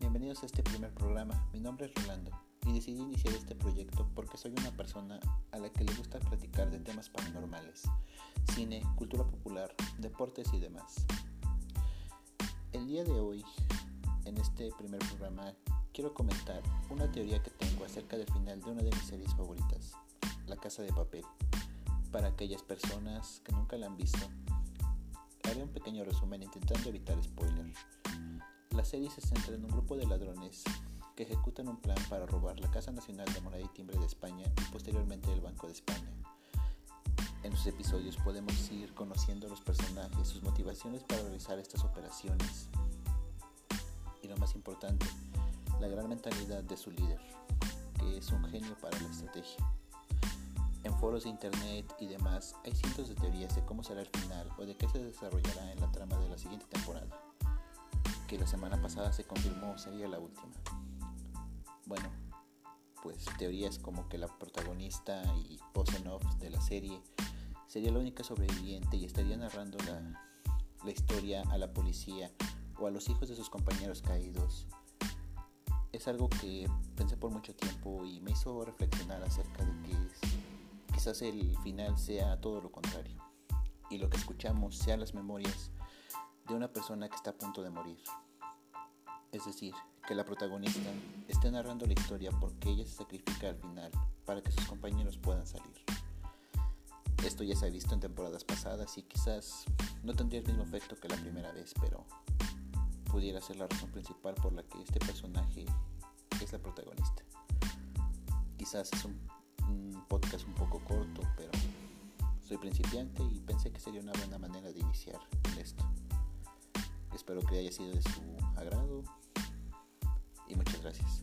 Bienvenidos a este primer programa. Mi nombre es Rolando y decidí iniciar este proyecto porque soy una persona a la que le gusta platicar de temas paranormales, cine, cultura popular, deportes y demás. El día de hoy, en este primer programa, quiero comentar una teoría que tengo acerca del final de una de mis series favoritas, La Casa de Papel. Para aquellas personas que nunca la han visto, haré un pequeño resumen intentando evitar spoilers. La serie se centra en un grupo de ladrones que ejecutan un plan para robar la Casa Nacional de Moneda y Timbre de España y posteriormente el Banco de España. En los episodios podemos ir conociendo los personajes, sus motivaciones para realizar estas operaciones y lo más importante, la gran mentalidad de su líder, que es un genio para la estrategia. En foros de internet y demás hay cientos de teorías de cómo será el final o de qué se desarrollará en la trama de la siguiente temporada que la semana pasada se confirmó sería la última. Bueno, pues teorías como que la protagonista y voz de la serie sería la única sobreviviente y estaría narrando la, la historia a la policía o a los hijos de sus compañeros caídos. Es algo que pensé por mucho tiempo y me hizo reflexionar acerca de que quizás el final sea todo lo contrario y lo que escuchamos sean las memorias de una persona que está a punto de morir. Es decir, que la protagonista esté narrando la historia porque ella se sacrifica al final para que sus compañeros puedan salir. Esto ya se ha visto en temporadas pasadas y quizás no tendría el mismo efecto que la primera vez, pero pudiera ser la razón principal por la que este personaje es la protagonista. Quizás es un, podcast un poco corto, pero soy principiante y pensé que sería una buena manera de iniciar esto. Espero que haya sido de su agrado y muchas gracias.